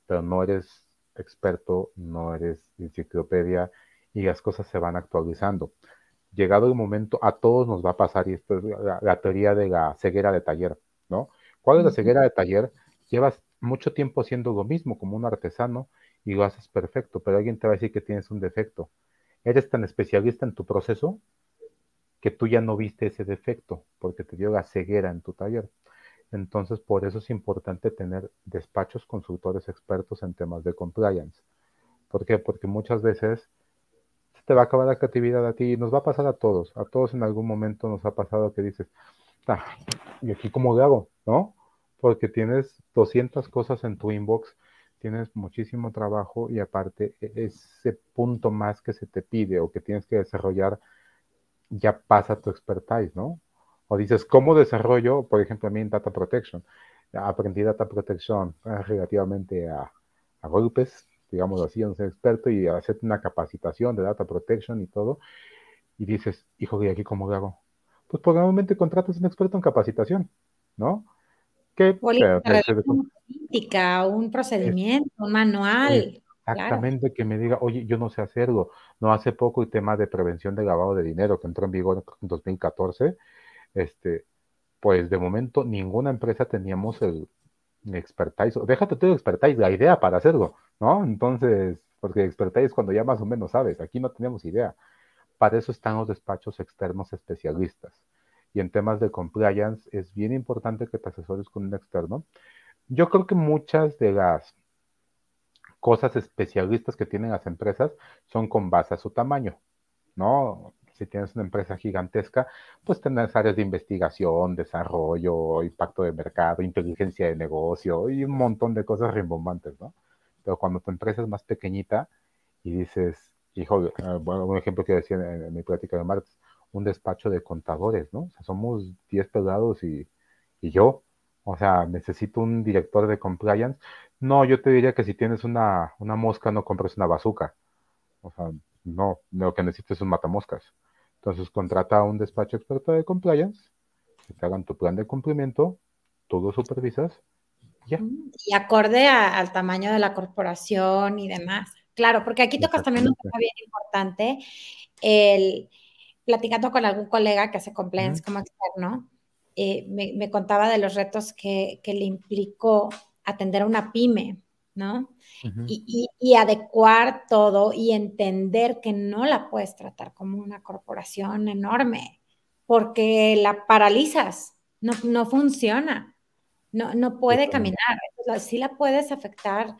pero no eres experto, no eres enciclopedia y las cosas se van actualizando. Llegado el momento, a todos nos va a pasar, y esto es la, teoría de la ceguera de taller, ¿no? ¿Cuál es la ceguera de taller? Llevas mucho tiempo haciendo lo mismo como un artesano y lo haces perfecto, pero alguien te va a decir que tienes un defecto. Eres tan especialista en tu proceso que tú ya no viste ese defecto porque te dio la ceguera en tu taller. Entonces, por eso es importante tener despachos consultores expertos en temas de compliance. ¿Por qué? Porque muchas veces se te va a acabar la creatividad a ti y nos va a pasar a todos. A todos en algún momento nos ha pasado que dices, ¿y aquí cómo le hago? ¿No? Porque tienes 200 cosas en tu inbox, tienes muchísimo trabajo y aparte e-, ese punto más que se te pide o que tienes que desarrollar ya pasa tu expertise, ¿no? O dices, ¿cómo desarrollo, por ejemplo, a mí en Data Protection? Aprendí Data Protection eh, relativamente a, golpes, digamos así, no ser experto y hacer una capacitación de Data Protection y todo. Y dices, hijo, ¿de aquí cómo lo hago? Pues probablemente contratas a un experto en capacitación, ¿no? Que, política, un procedimiento, un manual. Exactamente, que me diga, oye, yo no sé hacerlo. No hace poco el tema de prevención de lavado de dinero que entró en vigor en 2014, este, pues de momento ninguna empresa teníamos el, expertise, déjate tú el expertise, la idea para hacerlo, ¿no? Entonces, porque expertise cuando ya más o menos sabes, aquí no tenemos idea. Para eso están los despachos externos especialistas. Y en temas de compliance es bien importante que te asesores con un externo. Yo creo que muchas de las cosas especialistas que tienen las empresas son con base a su tamaño, ¿no? Si tienes una empresa gigantesca, pues tienes áreas de investigación, desarrollo, impacto de mercado, inteligencia de negocio y un montón de cosas rimbombantes, ¿no? Pero cuando tu empresa es más pequeñita y dices, hijo, eh, bueno, un ejemplo que decía en, mi plática de martes, un despacho de contadores, ¿no? O sea, somos 10 pegados y, y yo, o sea, necesito un director de compliance. No, yo te diría que si tienes una, una mosca, no compres una bazooka. O sea, no, lo que necesitas es un matamoscas. Entonces, contrata a un despacho experto de compliance, que te hagan tu plan de cumplimiento, tú lo supervisas, ya. Y acorde al tamaño de la corporación y demás. Claro, porque aquí tocas también un tema bien importante, el platicando con algún colega que hace compliance como externo, eh, me, contaba de los retos que, le implicó atender a una pyme, ¿no? y, adecuar todo y entender que no la puedes tratar como una corporación enorme, porque la paralizas, no, no funciona, no, no puede caminar, sí la puedes afectar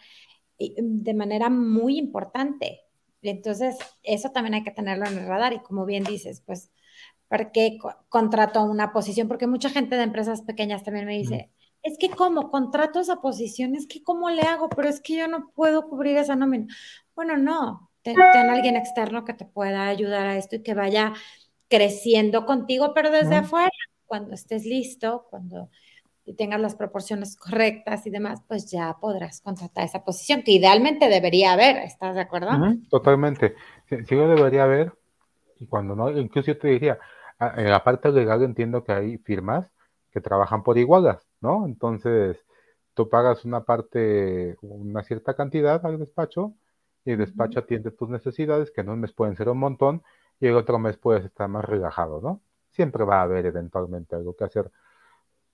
de manera muy importante, Entonces, eso también hay que tenerlo en el radar y como bien dices, pues, ¿para qué contrato una posición? Porque mucha gente de empresas pequeñas también me dice, es que como contrato esa posición, es que cómo le hago, pero es que yo no puedo cubrir esa nómina. Bueno, no, ten, alguien externo que te pueda ayudar a esto y que vaya creciendo contigo, pero desde afuera, cuando estés listo, cuando tengas las proporciones correctas y demás, pues ya podrás contratar esa posición, que idealmente debería haber, ¿estás de acuerdo? totalmente. Sí, sí, debería haber, y cuando no, incluso yo te diría, en la parte legal entiendo que hay firmas que trabajan por igualas, ¿no? Entonces, tú pagas una parte, una cierta cantidad al despacho, y el despacho atiende tus necesidades, que en un mes pueden ser un montón, y el otro mes puedes estar más relajado, ¿no? Siempre va a haber eventualmente algo que hacer,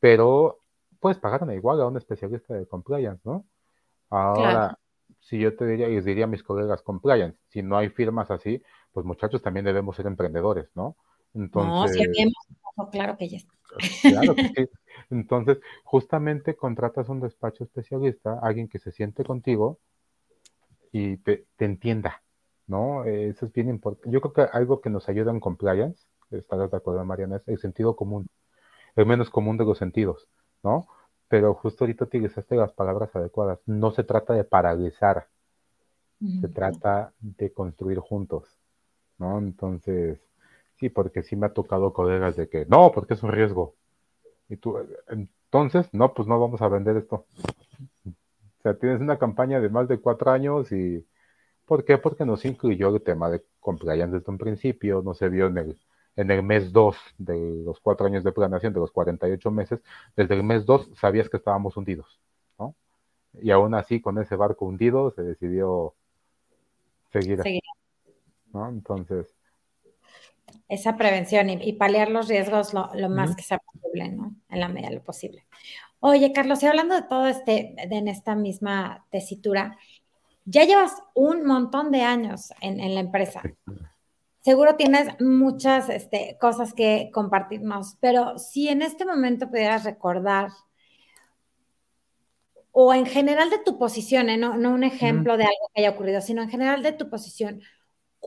pero puedes pagarme igual a un especialista de compliance, ¿no? Ahora, si yo te diría, y diría a mis colegas compliance, si no hay firmas así, pues muchachos también debemos ser emprendedores, ¿no? Entonces, no, claro que ya Claro que sí. Entonces, justamente contratas un despacho especialista, alguien que se siente contigo y te, entienda, ¿no? Eso es bien importante. Yo creo que algo que nos ayuda en compliance, estarás de acuerdo, Mariana, es el sentido común, el menos común de los sentidos, ¿no? Pero justo ahorita utilizaste las palabras adecuadas. No se trata de paralizar, se trata de construir juntos, ¿no? Entonces, sí, porque sí me ha tocado colegas de que, no, porque es un riesgo. Y tú, entonces, no, pues no vamos a vender esto. O sea, tienes una campaña de más de cuatro años y, ¿por qué? Porque no se incluyó el tema de compliance desde un principio, no se vio en el, en el mes 2 de los cuatro años de planeación, de los 48 meses, desde el mes 2 sabías que estábamos hundidos, ¿no? Y aún así, con ese barco hundido, se decidió seguir. ¿no? Entonces. Esa prevención y, paliar los riesgos lo, más que sea posible, ¿no? En la medida de lo posible. Oye, Carlos, y hablando de todo este, de, en esta misma tesitura, ya llevas un montón de años en, en la empresa seguro tienes muchas este, cosas que compartirnos, pero si en este momento pudieras recordar, o en general de tu posición, ¿eh? no, un ejemplo de algo que haya ocurrido, sino en general de tu posición,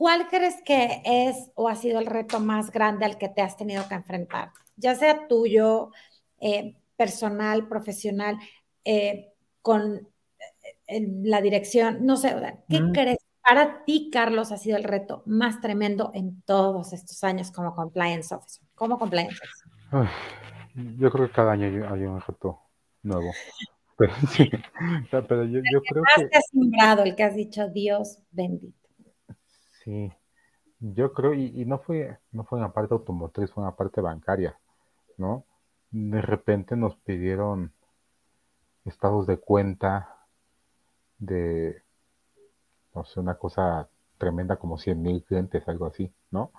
¿cuál crees que es o ha sido el reto más grande al que te has tenido que enfrentar? Ya sea tuyo, eh, personal, profesional, eh, con la dirección, no sé, ¿qué crees para ti, Carlos, ha sido el reto más tremendo en todos estos años como compliance officer? ¿Cómo compliance officer? yo creo que cada año hay, un reto nuevo. Pero, sí, pero yo, yo creo que... Te asombrado, el que has dicho, Dios bendito. Sí, yo creo, y, no fue no fue una parte automotriz, fue una parte bancaria, ¿no? De repente nos pidieron estados de cuenta de no sé, una cosa tremenda como 100 mil clientes, algo así, ¿no?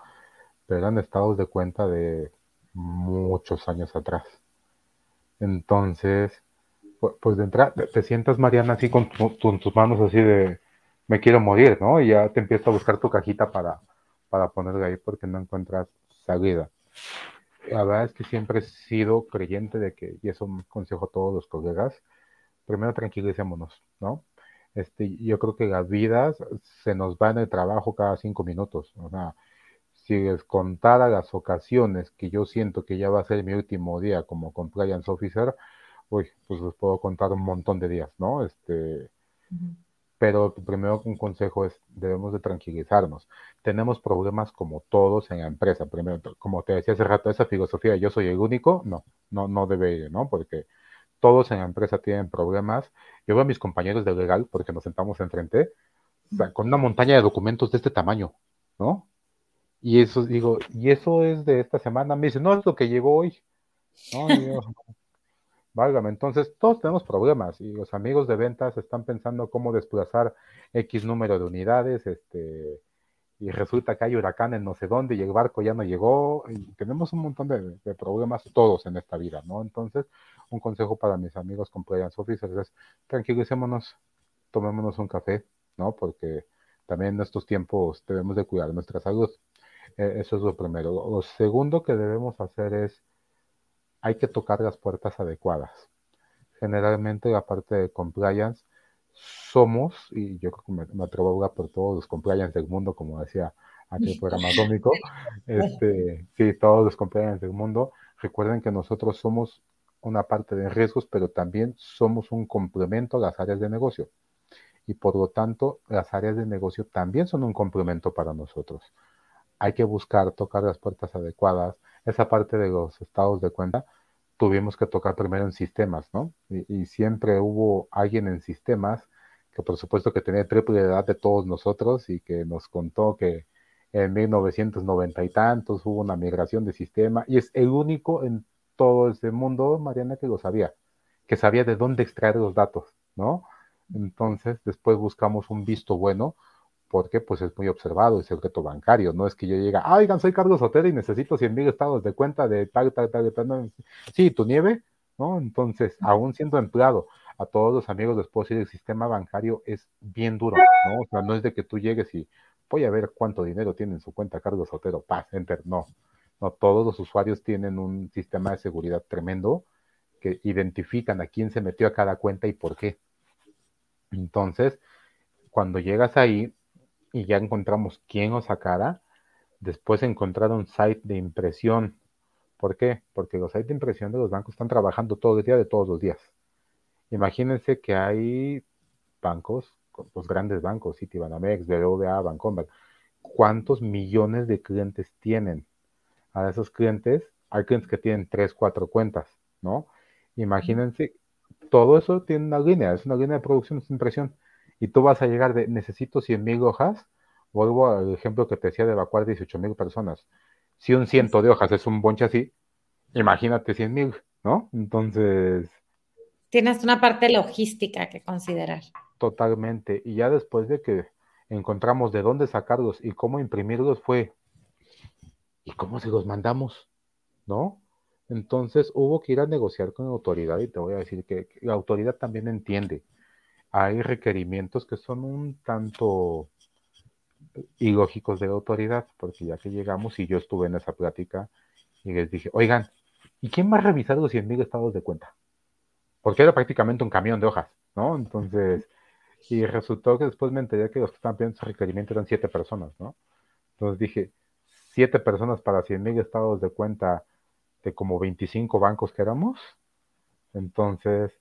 Pero eran estados de cuenta de muchos años atrás. Entonces, pues, de entrada, te, sientas, Mariana, así con, tus manos así de, me quiero morir, ¿no? Y ya te empiezas a buscar tu cajita para, para ponerla ahí porque no encuentras salida. La verdad es que siempre he sido creyente de que, y eso me consejo a todos los colegas, primero tranquilicémonos, ¿no? Este, yo creo que las vidas se nos va en el trabajo cada cinco minutos. O sea, si les contara las ocasiones que yo siento que ya va a ser mi último día como compliance officer, uy, pues les puedo contar un montón de días, ¿no? Este, pero primero un consejo es, debemos de tranquilizarnos. Tenemos problemas como todos en la empresa. Primero, como te decía hace rato, esa filosofía, yo soy el único, no, no, no debe ir, ¿no? Porque todos en la empresa tienen problemas. Yo veo a mis compañeros de legal, porque nos sentamos enfrente, con una montaña de documentos de este tamaño, ¿no? Y eso, digo, y eso es de esta semana. Me dice, no, es lo que llegó hoy. ¿No? Válgame, entonces todos tenemos problemas y los amigos de ventas están pensando cómo desplazar X número de unidades, este, y resulta que hay huracán en no sé dónde y el barco ya no llegó, y tenemos un montón de, problemas todos en esta vida, ¿no? Entonces, un consejo para mis amigos compliance officers es tranquilicémonos, tomémonos un café, ¿no? Porque también en estos tiempos debemos de cuidar nuestra salud. E, eso es lo primero. Lo segundo que debemos hacer es, hay que tocar las puertas adecuadas. Generalmente la parte de compliance somos, y yo creo que me, atrevo a hablar por todos los compliance del mundo, como decía aquel programa cómico, este, sí, todos los compliance del mundo, recuerden que nosotros somos una parte de riesgos, pero también somos un complemento a las áreas de negocio. Y por lo tanto, las áreas de negocio también son un complemento para nosotros. Hay que buscar tocar las puertas adecuadas. Esa parte de los estados de cuenta, tuvimos que tocar primero en sistemas, ¿no? Y, siempre hubo alguien en sistemas que por supuesto que tenía triple edad de todos nosotros y que nos contó que en 1990 y tantos hubo una migración de sistema y es el único en todo ese mundo, Mariana, que lo sabía, que sabía de dónde extraer los datos, ¿no? Entonces, después buscamos un visto bueno, porque pues es muy observado el secreto bancario, no es que yo llegue, ah, oigan, soy Carlos Otero y necesito 100 mil estados de cuenta de tal, tal, tal, tal, sí, tu nieve, ¿no? Entonces, aún siendo empleado, a todos los amigos después decir el sistema bancario es bien duro, ¿no? O sea, no es de que tú llegues y voy a ver cuánto dinero tiene en su cuenta Carlos Otero, paz, enter, no, no todos los usuarios tienen un sistema de seguridad tremendo que identifican a quién se metió a cada cuenta y por qué. Entonces, cuando llegas ahí y ya encontramos quién os sacara, después encontrar un site de impresión. ¿Por qué? Porque los sites de impresión de los bancos están trabajando todo el día de todos los días. Imagínense que hay bancos, los grandes bancos, Citibanamex, BBVA, Bancomer, ¿cuántos millones de clientes tienen? a esos clientes, hay clientes que tienen tres, cuatro cuentas, ¿no? Imagínense, todo eso tiene una línea, es una línea de producción, es impresión. Y tú vas a llegar de necesito 100 mil hojas, vuelvo al ejemplo que te decía de evacuar 18 mil personas. Si un ciento de hojas es un bonche así, imagínate 100 mil, ¿no? Entonces... Tienes una parte logística que considerar. Totalmente. Y ya después de que encontramos de dónde sacarlos y cómo imprimirlos fue ¿y cómo se los mandamos? ¿No? Entonces hubo que ir a negociar con la autoridad y te voy a decir que, la autoridad también entiende. Hay requerimientos que son un tanto ilógicos de autoridad, porque ya que llegamos y yo estuve en esa plática y les dije, oigan, ¿y quién va a revisar los 100 mil estados de cuenta? Porque era prácticamente un camión de hojas, ¿no? Entonces, y resultó que después me enteré que los que estaban pidiendo ese requerimiento eran siete personas, ¿no? Entonces dije, siete personas para 100 mil estados de cuenta de como 25 bancos que éramos. Entonces,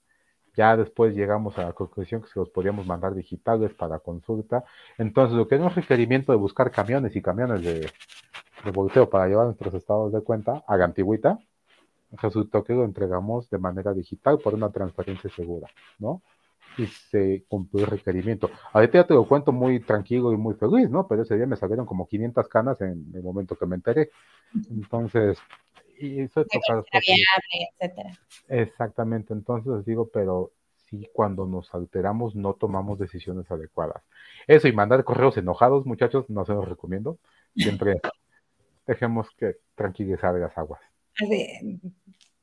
ya después llegamos a la conclusión que se los podíamos mandar digitales para consulta. Entonces, lo que es un requerimiento de buscar camiones y camiones de, de volteo para llevar nuestros estados de cuenta a la antigüita, resultó que lo entregamos de manera digital por una transparencia segura, ¿no? y se cumplió el requerimiento. Ahorita ya te lo cuento muy tranquilo y muy feliz, ¿no? Pero ese día me salieron como 500 canas en el momento que me enteré. Entonces, y eso es etcétera. Exactamente, entonces digo, pero sí, cuando nos alteramos no tomamos decisiones adecuadas. Eso y mandar correos enojados, muchachos, no se los recomiendo. Siempre dejemos que tranquilizar las aguas.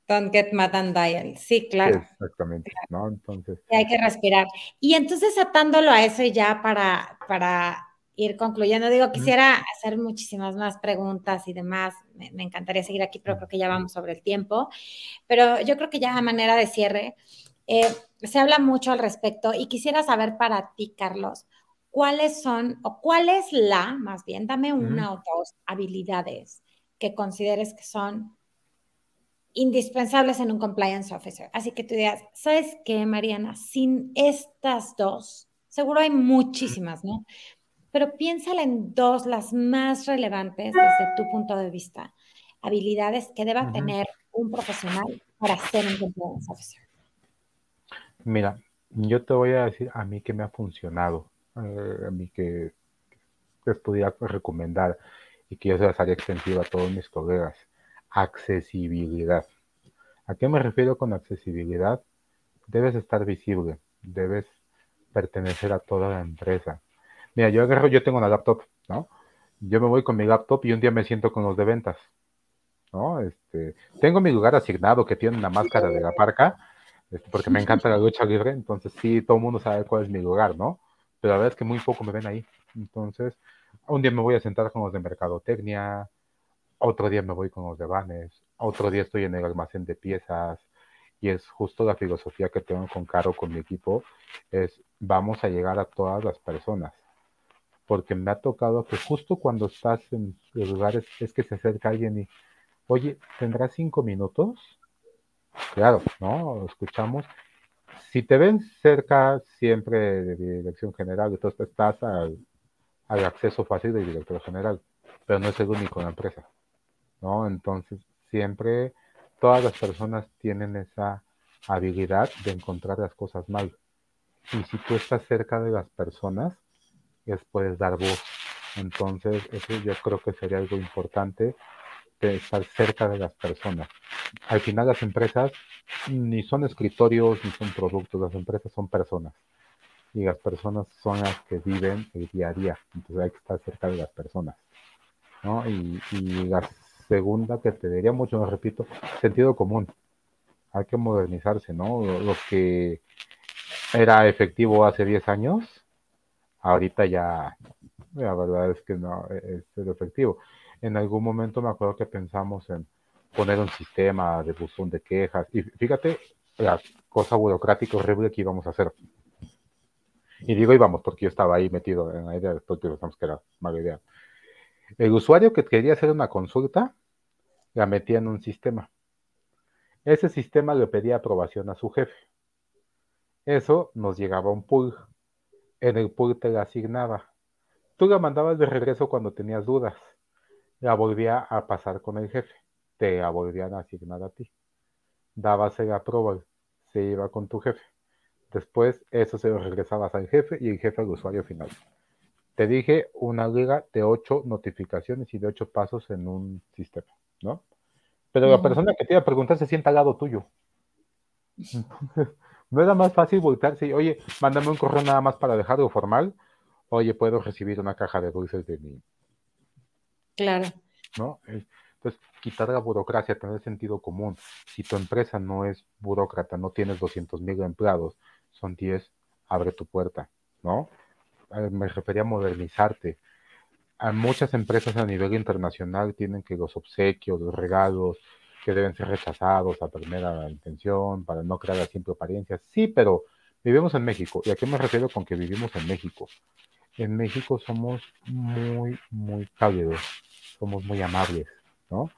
Don't get mad and dial. Sí, claro. Exactamente, ¿no? Entonces. hay que respirar. Y entonces atándolo a eso ya para, para ir concluyendo, digo, quisiera hacer muchísimas más preguntas y demás. Me, encantaría seguir aquí, pero creo que ya vamos sobre el tiempo. Pero yo creo que ya a manera de cierre, eh, se habla mucho al respecto y quisiera saber para ti, Carlos, cuáles son, o cuál es la, más bien, dame una o dos habilidades que consideres que son indispensables en un compliance officer. Así que tú digas, ¿sabes qué, Mariana? Sin estas dos, seguro hay muchísimas, ¿no? Pero piénsala en dos, las más relevantes desde tu punto de vista. Habilidades que deba tener un profesional para ser un compliance officer. Mira, yo te voy a decir a mí que me ha funcionado, eh, a mí que les podría recomendar y que yo se las haría extensiva a todos mis colegas Accesibilidad. ¿A qué me refiero con accesibilidad? Debes estar visible, debes pertenecer a toda la empresa. Mira, yo agarro, yo tengo una laptop, ¿no? Yo me voy con mi laptop y un día me siento con los de ventas, ¿no? Este, tengo mi lugar asignado que tiene una máscara de la parca, este, porque me encanta la lucha libre, entonces sí, todo el mundo sabe cuál es mi lugar, ¿no? Pero la verdad es que muy poco me ven ahí. Entonces, un día me voy a sentar con los de mercadotecnia, otro día me voy con los de vanes, otro día estoy en el almacén de piezas, y es justo la filosofía que tengo con Caro, con mi equipo, es vamos a llegar a todas las personas. Porque me ha tocado que justo cuando estás en lugares es que se acerca alguien y, oye, ¿tendrás cinco minutos? Claro, ¿no? Escuchamos. Si te ven cerca siempre de dirección general, entonces estás al, al acceso fácil del director general, pero no es el único en la empresa, ¿no? Entonces, siempre todas las personas tienen esa habilidad de encontrar las cosas mal. Y si tú estás cerca de las personas, les puedes dar voz. Entonces, eso yo creo que sería algo importante de estar cerca de las personas. Al final las empresas ni son escritorios ni son productos, las empresas son personas. Y las personas son las que viven el día a día. Entonces hay que estar cerca de las personas. ¿no? Y, y las segunda que te diría mucho, me repito, sentido común. Hay que modernizarse, ¿no? Lo, que era efectivo hace 10 años, ahorita ya, la verdad es que no es efectivo. En algún momento me acuerdo que pensamos en poner un sistema de buzón de quejas. Y fíjate la cosa burocrática horrible que íbamos a hacer. Y digo íbamos porque yo estaba ahí metido en la idea, después pensamos que era mala idea. El usuario que quería hacer una consulta la metía en un sistema. Ese sistema le pedía aprobación a su jefe. Eso nos llegaba a un pool. En el pool te la asignaba. Tú la mandabas de regreso cuando tenías dudas. La volvía a pasar con el jefe. Te la volvían a asignar a ti. Dabas el approval. Se iba con tu jefe. Después eso se lo regresabas al jefe y el jefe al usuario final. Te dije una liga de ocho notificaciones y de ocho pasos en un sistema, ¿no? Pero la persona que te iba a preguntar se sienta al lado tuyo. no era más fácil voltearse y, oye, mándame un correo nada más para dejarlo formal. Oye, puedo recibir una caja de dulces de mí. Claro. ¿No? Entonces, quitar la burocracia, tener sentido común. Si tu empresa no es burócrata, no tienes 200 mil empleados, son 10, abre tu puerta, ¿no? me refería a modernizarte. A muchas empresas a nivel internacional tienen que los obsequios, los regalos, que deben ser rechazados a primera intención para no crear siempre apariencias. Sí, pero vivimos en México. ¿Y a qué me refiero con que vivimos en México? En México somos muy, muy cálidos, somos muy amables, ¿no?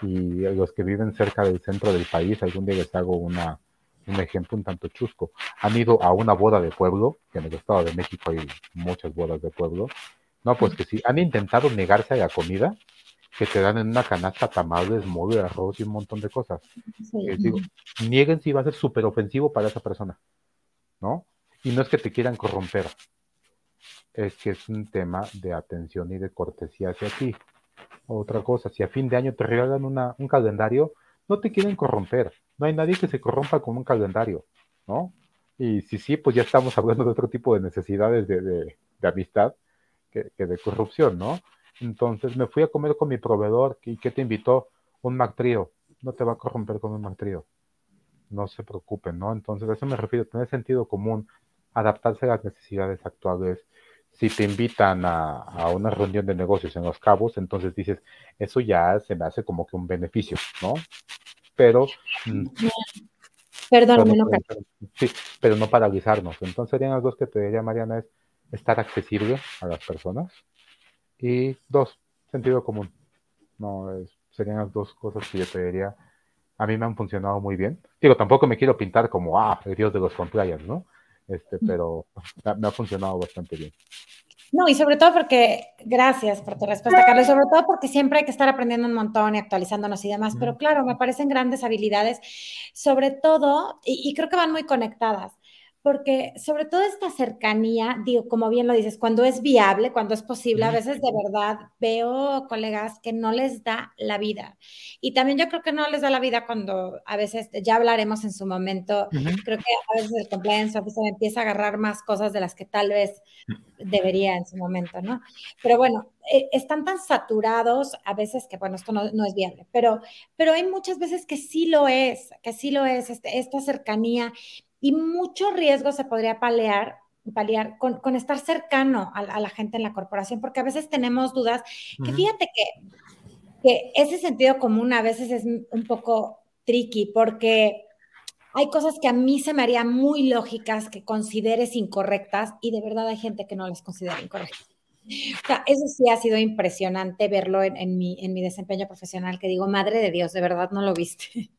Y los que viven cerca del centro del país, algún día les hago una, un ejemplo un tanto chusco. Han ido a una boda de pueblo, que en el Estado de México hay muchas bodas de pueblo. No, pues que sí, han intentado negarse a la comida que te dan en una canasta tamales, mole, arroz y un montón de cosas. Digo, nieguen si va a ser súper ofensivo para esa persona, ¿no? Y no es que te quieran corromper, es que es un tema de atención y de cortesía hacia ti. Otra cosa, si a fin de año te regalan una, un calendario, no te quieren corromper, no hay nadie que se corrompa con un calendario, ¿no? Y si sí, pues ya estamos hablando de otro tipo de necesidades de, amistad que, de corrupción, ¿no? Entonces me fui a comer con mi proveedor y ¿qué te invitó? Un Mac No te va a corromper con un Mac No se preocupen, ¿no? Entonces a eso me refiero, tener sentido común, adaptarse a las necesidades actuales. Si te invitan a, a una reunión de negocios en Los Cabos, entonces dices, eso ya se me hace como que un beneficio, ¿no? pero... Mm, Perdón, no, sí, pero no paralizarnos. Entonces serían las dos que te diría, Mariana, es estar accesible a las personas y dos, sentido común. No, serían las dos cosas que yo te diría. A mí me han funcionado muy bien. Digo, tampoco me quiero pintar como, ah, el dios de los compliance, ¿no? Este, mm. pero me ha funcionado bastante bien. No, y sobre todo porque, gracias por tu respuesta, Carlos, sobre todo porque siempre hay que estar aprendiendo un montón y actualizándonos y demás, pero claro, me parecen grandes habilidades, sobre todo, y creo que van muy conectadas porque sobre todo esta cercanía, digo, como bien lo dices, cuando es viable, cuando es posible, a veces de verdad veo colegas que no les da la vida. Y también yo creo que no les da la vida cuando a veces, ya hablaremos en su momento, creo que a veces el compliance officer empieza a agarrar más cosas de las que tal vez debería en su momento, ¿no? Pero bueno, eh, están tan saturados a veces que, bueno, esto no, no, es viable, pero, pero hay muchas veces que sí lo es, que sí lo es, este, esta cercanía y mucho riesgo se podría paliar, paliar con, con estar cercano a, la gente en la corporación, porque a veces tenemos dudas, que fíjate que, que ese sentido común a veces es un poco tricky, porque hay cosas que a mí se me harían muy lógicas que consideres incorrectas y de verdad hay gente que no las considera incorrectas. O sea, eso sí ha sido impresionante verlo en, mi, en mi desempeño profesional, que digo, madre de Dios, de verdad no lo viste.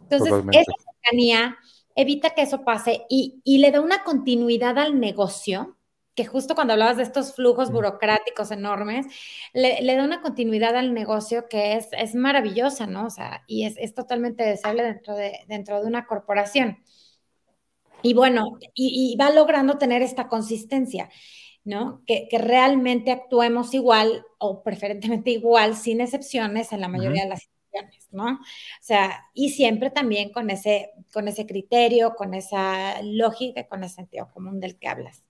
Entonces, esa cercanía evita que eso pase y, y le da una continuidad al negocio que justo cuando hablabas de estos flujos burocráticos enormes, le, da una continuidad al negocio que es, es maravillosa, ¿no? O sea, y es, es totalmente deseable dentro de, dentro de una corporación. Y bueno, y, va logrando tener esta consistencia, ¿no? Que, que, realmente actuemos igual o preferentemente igual, sin excepciones en la mayoría de las situaciones, ¿no? O sea, y siempre también con ese, con ese criterio, con esa lógica, con ese sentido común del que hablas.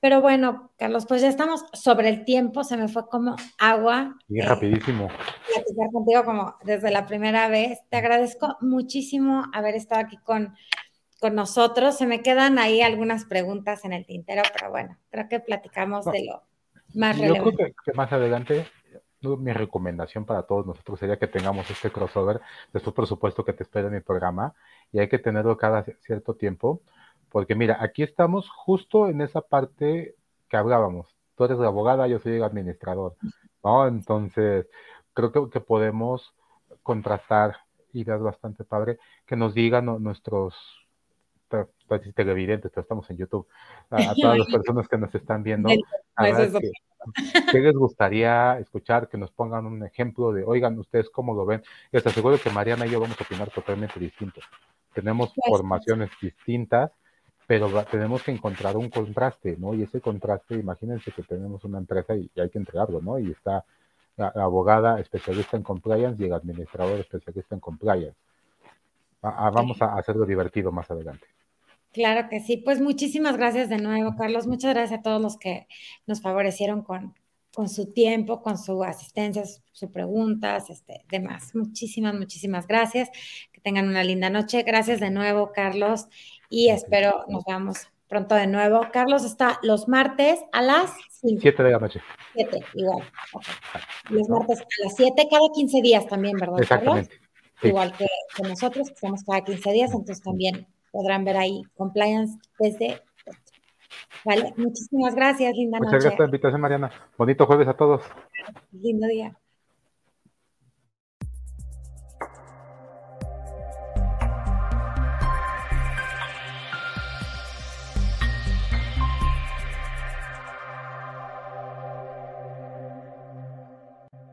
Pero bueno, Carlos, pues ya estamos sobre el tiempo, se me fue como agua. Y eh, rapidísimo. Platicar contigo como desde la primera vez. Te agradezco muchísimo haber estado aquí con, con nosotros. Se me quedan ahí algunas preguntas en el tintero, pero bueno, creo que platicamos de lo más relevante. Yo creo que, más adelante mi recomendación para todos nosotros sería que tengamos este crossover. Después, por supuesto, que te espera en mi programa y hay que tenerlo cada cierto tiempo porque mira, aquí estamos justo en esa parte que hablábamos. Tú eres la abogada, yo soy el administrador, ¿no? Entonces, creo que, que podemos contrastar ideas bastante padre, que nos digan nuestros televidentes, pero estamos en YouTube, a, todas las personas que nos están viendo, ¿qué les gustaría escuchar? Que nos pongan un ejemplo de, oigan, ustedes cómo lo ven. Les aseguro que Mariana y yo vamos a opinar totalmente distinto. Tenemos formaciones distintas pero tenemos que encontrar un contraste, ¿no? Y ese contraste, imagínense que tenemos una empresa y, hay que entregarlo, ¿no? Y está la, abogada especialista en compliance y el administrador especialista en compliance. vamos a hacerlo divertido más adelante. Claro que sí. Pues muchísimas gracias de nuevo, Carlos. Muchas gracias a todos los que nos favorecieron con, con su tiempo, con su asistencia, sus preguntas, este, demás. Muchísimas, muchísimas gracias. Que tengan una linda noche. Gracias de nuevo, Carlos y espero nos veamos pronto de nuevo. Carlos está los martes a las 7 de la noche. 7, igual. Los martes a las 7, cada 15 días también, ¿verdad? Exactamente. Igual que, nosotros, que estamos cada 15 días, entonces también podrán ver ahí compliance desde. Vale, muchísimas gracias, linda Muchas gracias por la invitación, Mariana. Bonito jueves a todos. Lindo día.